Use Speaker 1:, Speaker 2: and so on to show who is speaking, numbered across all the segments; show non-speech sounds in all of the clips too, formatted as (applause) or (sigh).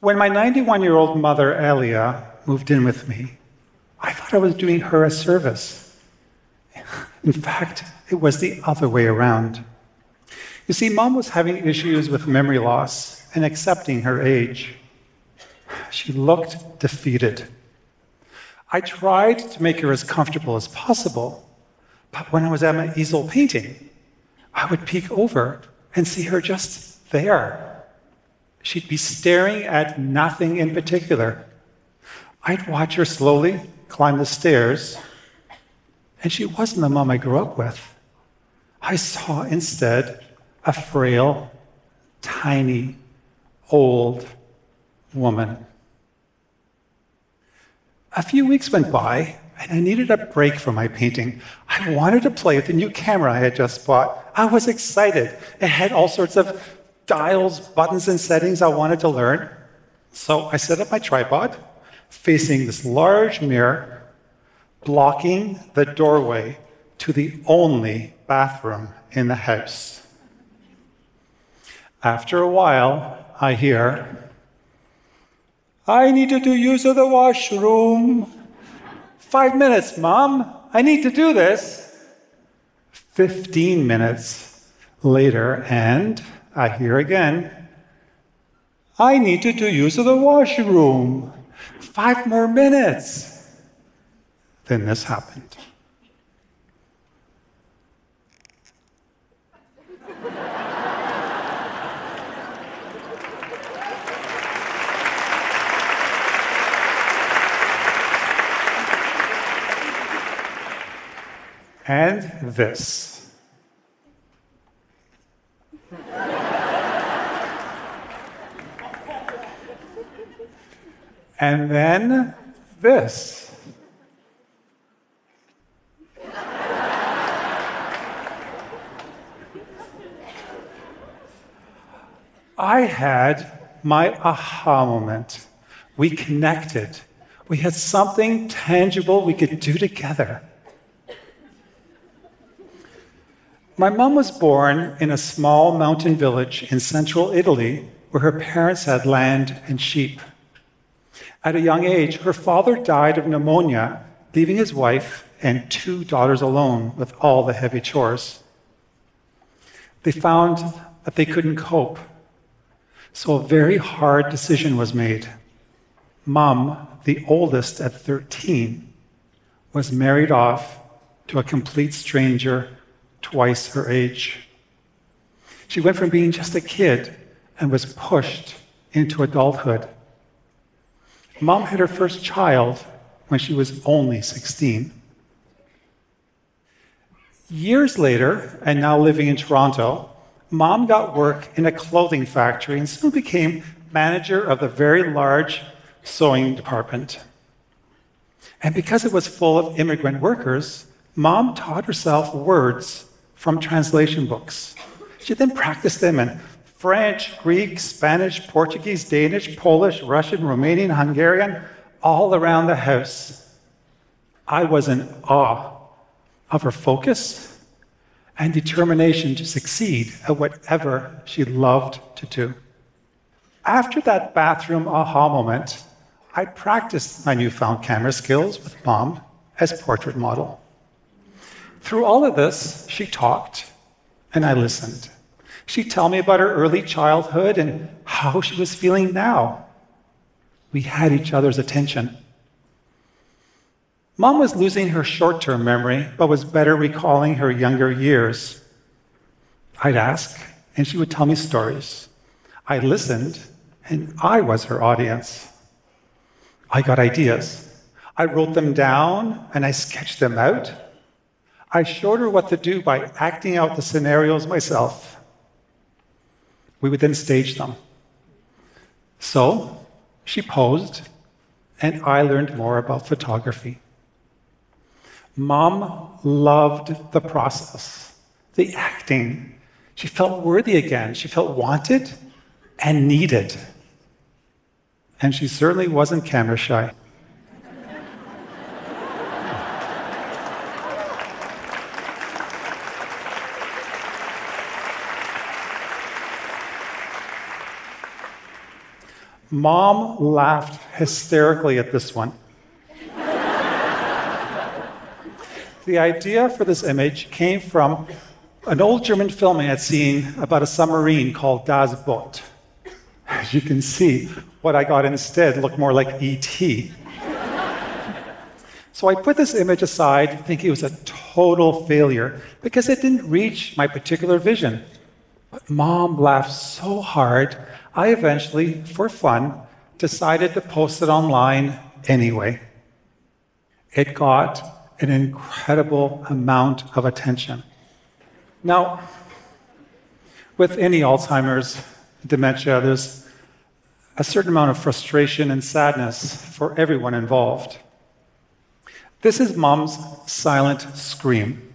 Speaker 1: When my 91 year old mother, Elia, moved in with me, I thought I was doing her a service. In fact, it was the other way around. You see, mom was having issues with memory loss and accepting her age. She looked defeated. I tried to make her as comfortable as possible, but when I was at my easel painting, I would peek over and see her just there. She'd be staring at nothing in particular. I'd watch her slowly climb the stairs, and she wasn't the mom I grew up with. I saw instead a frail, tiny, old woman. A few weeks went by, and I needed a break from my painting. I wanted to play with the new camera I had just bought. I was excited. It had all sorts of dials, buttons, and settings I wanted to learn. So I set up my tripod facing this large mirror, blocking the doorway to the only bathroom in the house. After a while, I hear, I need to use the washroom. Five minutes, Mom. I need to do this. 15 minutes later, and I hear again, I need to use the washroom. Five more minutes. Then this happened. and this. And then this. I had my aha moment. We connected. We had something tangible we could do together. My mom was born in a small mountain village in central Italy where her parents had land and sheep. At a young age, her father died of pneumonia, leaving his wife and two daughters alone with all the heavy chores. They found that they couldn't cope, so a very hard decision was made. Mom, the oldest at 13, was married off to a complete stranger twice her age. She went from being just a kid and was pushed into adulthood. Mom had her first child when she was only 16. Years later, and now living in Toronto, mom got work in a clothing factory and soon became manager of the very large sewing department. And because it was full of immigrant workers, mom taught herself words from translation books. She then practiced them in French, Greek, Spanish, Portuguese, Danish, Polish, Russian, Romanian, Hungarian, all around the house. I was in awe of her focus and determination to succeed at whatever she loved to do. After that bathroom aha moment, I practiced my newfound camera skills with mom as portrait model. Through all of this, she talked, and I listened. She'd tell me about her early childhood and how she was feeling now. We had each other's attention. Mom was losing her short term memory, but was better recalling her younger years. I'd ask, and she would tell me stories. I listened, and I was her audience. I got ideas. I wrote them down and I sketched them out I showed her what to do by acting out the scenarios myself. We would then stage them. So she posed, and I learned more about photography. Mom loved the process, the acting. She felt worthy again. She felt wanted and needed. And she certainly wasn't camera shy. Mom laughed hysterically at this one. the idea for this image came from an old German film I had seen about a submarine called Das Boot. As you can see, what I got instead looked more like E.T. so I put this image aside, thinking it was a total failure because it didn't reach my particular vision. But mom laughed so hard, I eventually, for fun, decided to post it online anyway. It got an incredible amount of attention. Now, with any Alzheimer's, dementia, there's a certain amount of frustration and sadness for everyone involved. This is mom's silent scream.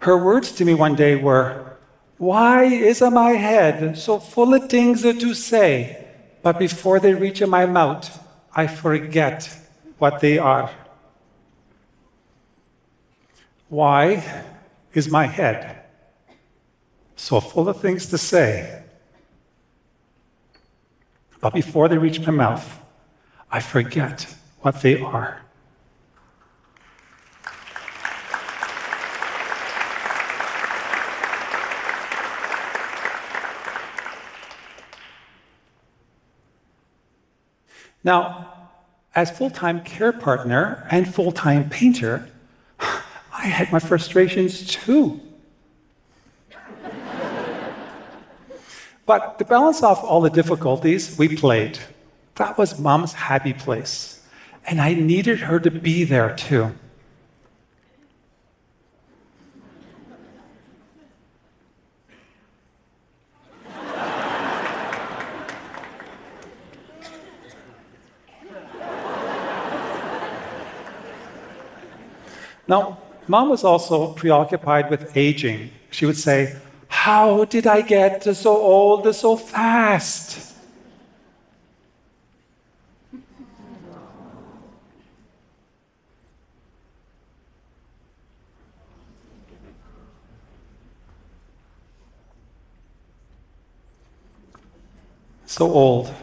Speaker 1: Her words to me one day were, Why is my head so full of things to say, but before they reach my mouth, I forget what they are? Why is my head so full of things to say. But before they reach my mouth, I forget what they are. Now, as full time care partner and full time painter, (sighs) I had my frustrations too. but to balance off all the difficulties, we played. That was mom's happy place. And I needed her to be there too. Now, Mom was also preoccupied with aging. She would say, How did I get so old so fast? So old.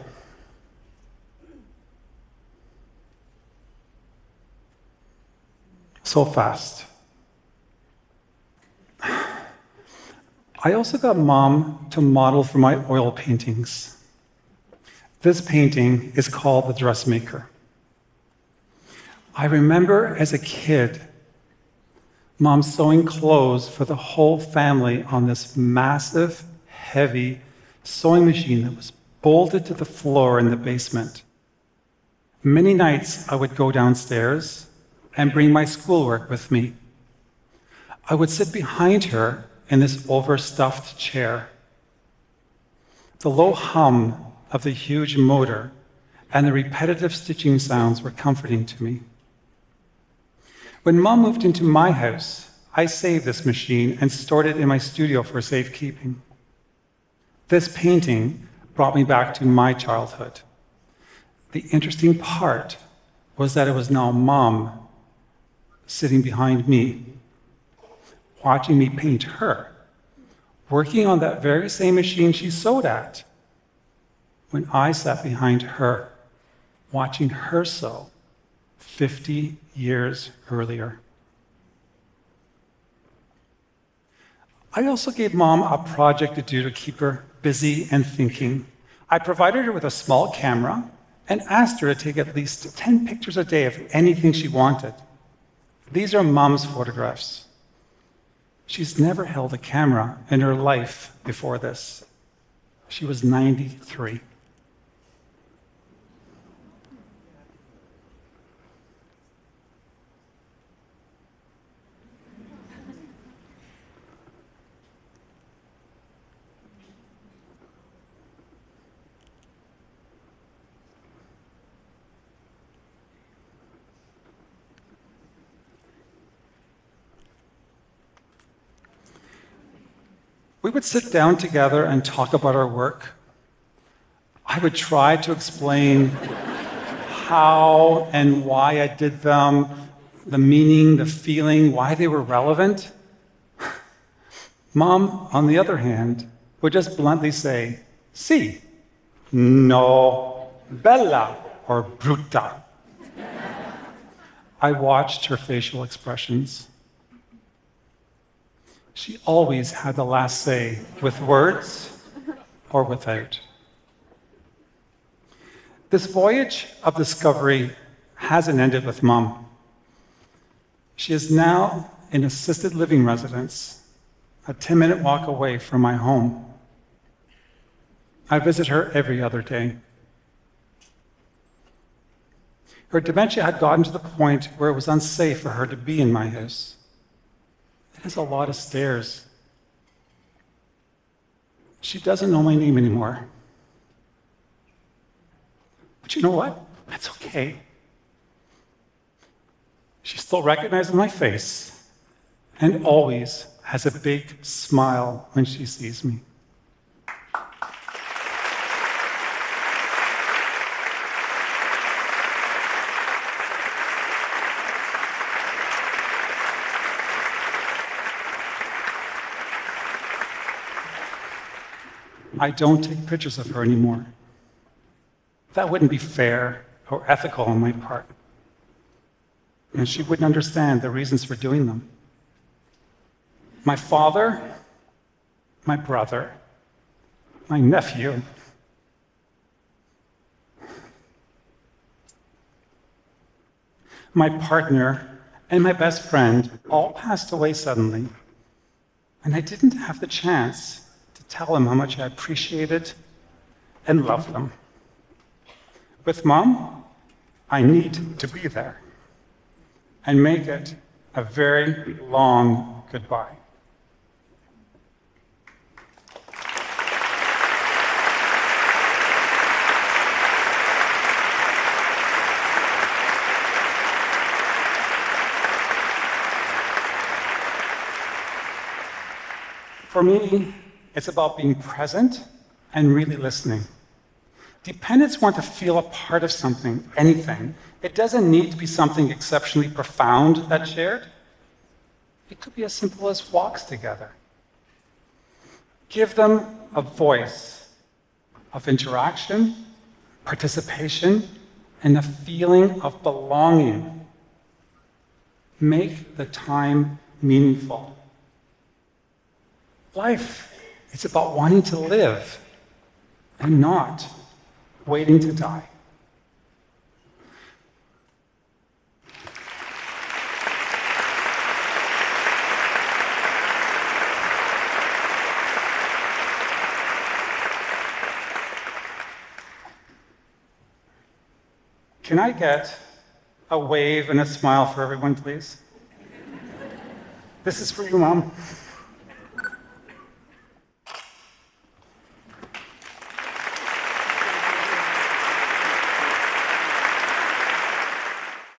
Speaker 1: So fast. I also got mom to model for my oil paintings. This painting is called The Dressmaker. I remember as a kid, mom sewing clothes for the whole family on this massive, heavy sewing machine that was bolted to the floor in the basement. Many nights I would go downstairs and bring my schoolwork with me. I would sit behind her in this overstuffed chair. The low hum of the huge motor and the repetitive stitching sounds were comforting to me. When mom moved into my house, I saved this machine and stored it in my studio for safekeeping. This painting brought me back to my childhood. The interesting part was that it was now mom sitting behind me watching me paint her, working on that very same machine she sewed at, when I sat behind her, watching her sew 50 years earlier. I also gave mom a project to do to keep her busy and thinking. I provided her with a small camera and asked her to take at least 10 pictures a day of anything she wanted. These are mom's photographs. She's never held a camera in her life before this. She was 93. We would sit down together and talk about our work. I would try to explain how and why I did them, the meaning, the feeling, why they were relevant. Mom, on the other hand, would just bluntly say, See, No, bella or brutta. I watched her facial expressions. She always had the last say, with words or without. This voyage of discovery hasn't ended with mom. She is now in assisted living residence, a 10 minute walk away from my home. I visit her every other day. Her dementia had gotten to the point where it was unsafe for her to be in my house. Is a lot of stairs. She doesn't know my name anymore. But you know what? That's okay. She still recognizes my face and always has a big smile when she sees me. I don't take pictures of her anymore. That wouldn't be fair or ethical on my part. And she wouldn't understand the reasons for doing them. My father, my brother, my nephew, my partner, and my best friend all passed away suddenly. And I didn't have the chance tell them how much I appreciated and love them. With mom, I need to be there and make it a very long goodbye. For me, it's about being present and really listening. Dependents want to feel a part of something, anything. It doesn't need to be something exceptionally profound that's shared. It could be as simple as walks together. Give them a voice of interaction, participation, and a feeling of belonging. Make the time meaningful. Life it's about wanting to live and not waiting to die. Can I get a wave and a smile for everyone, please? This is for you, Mom.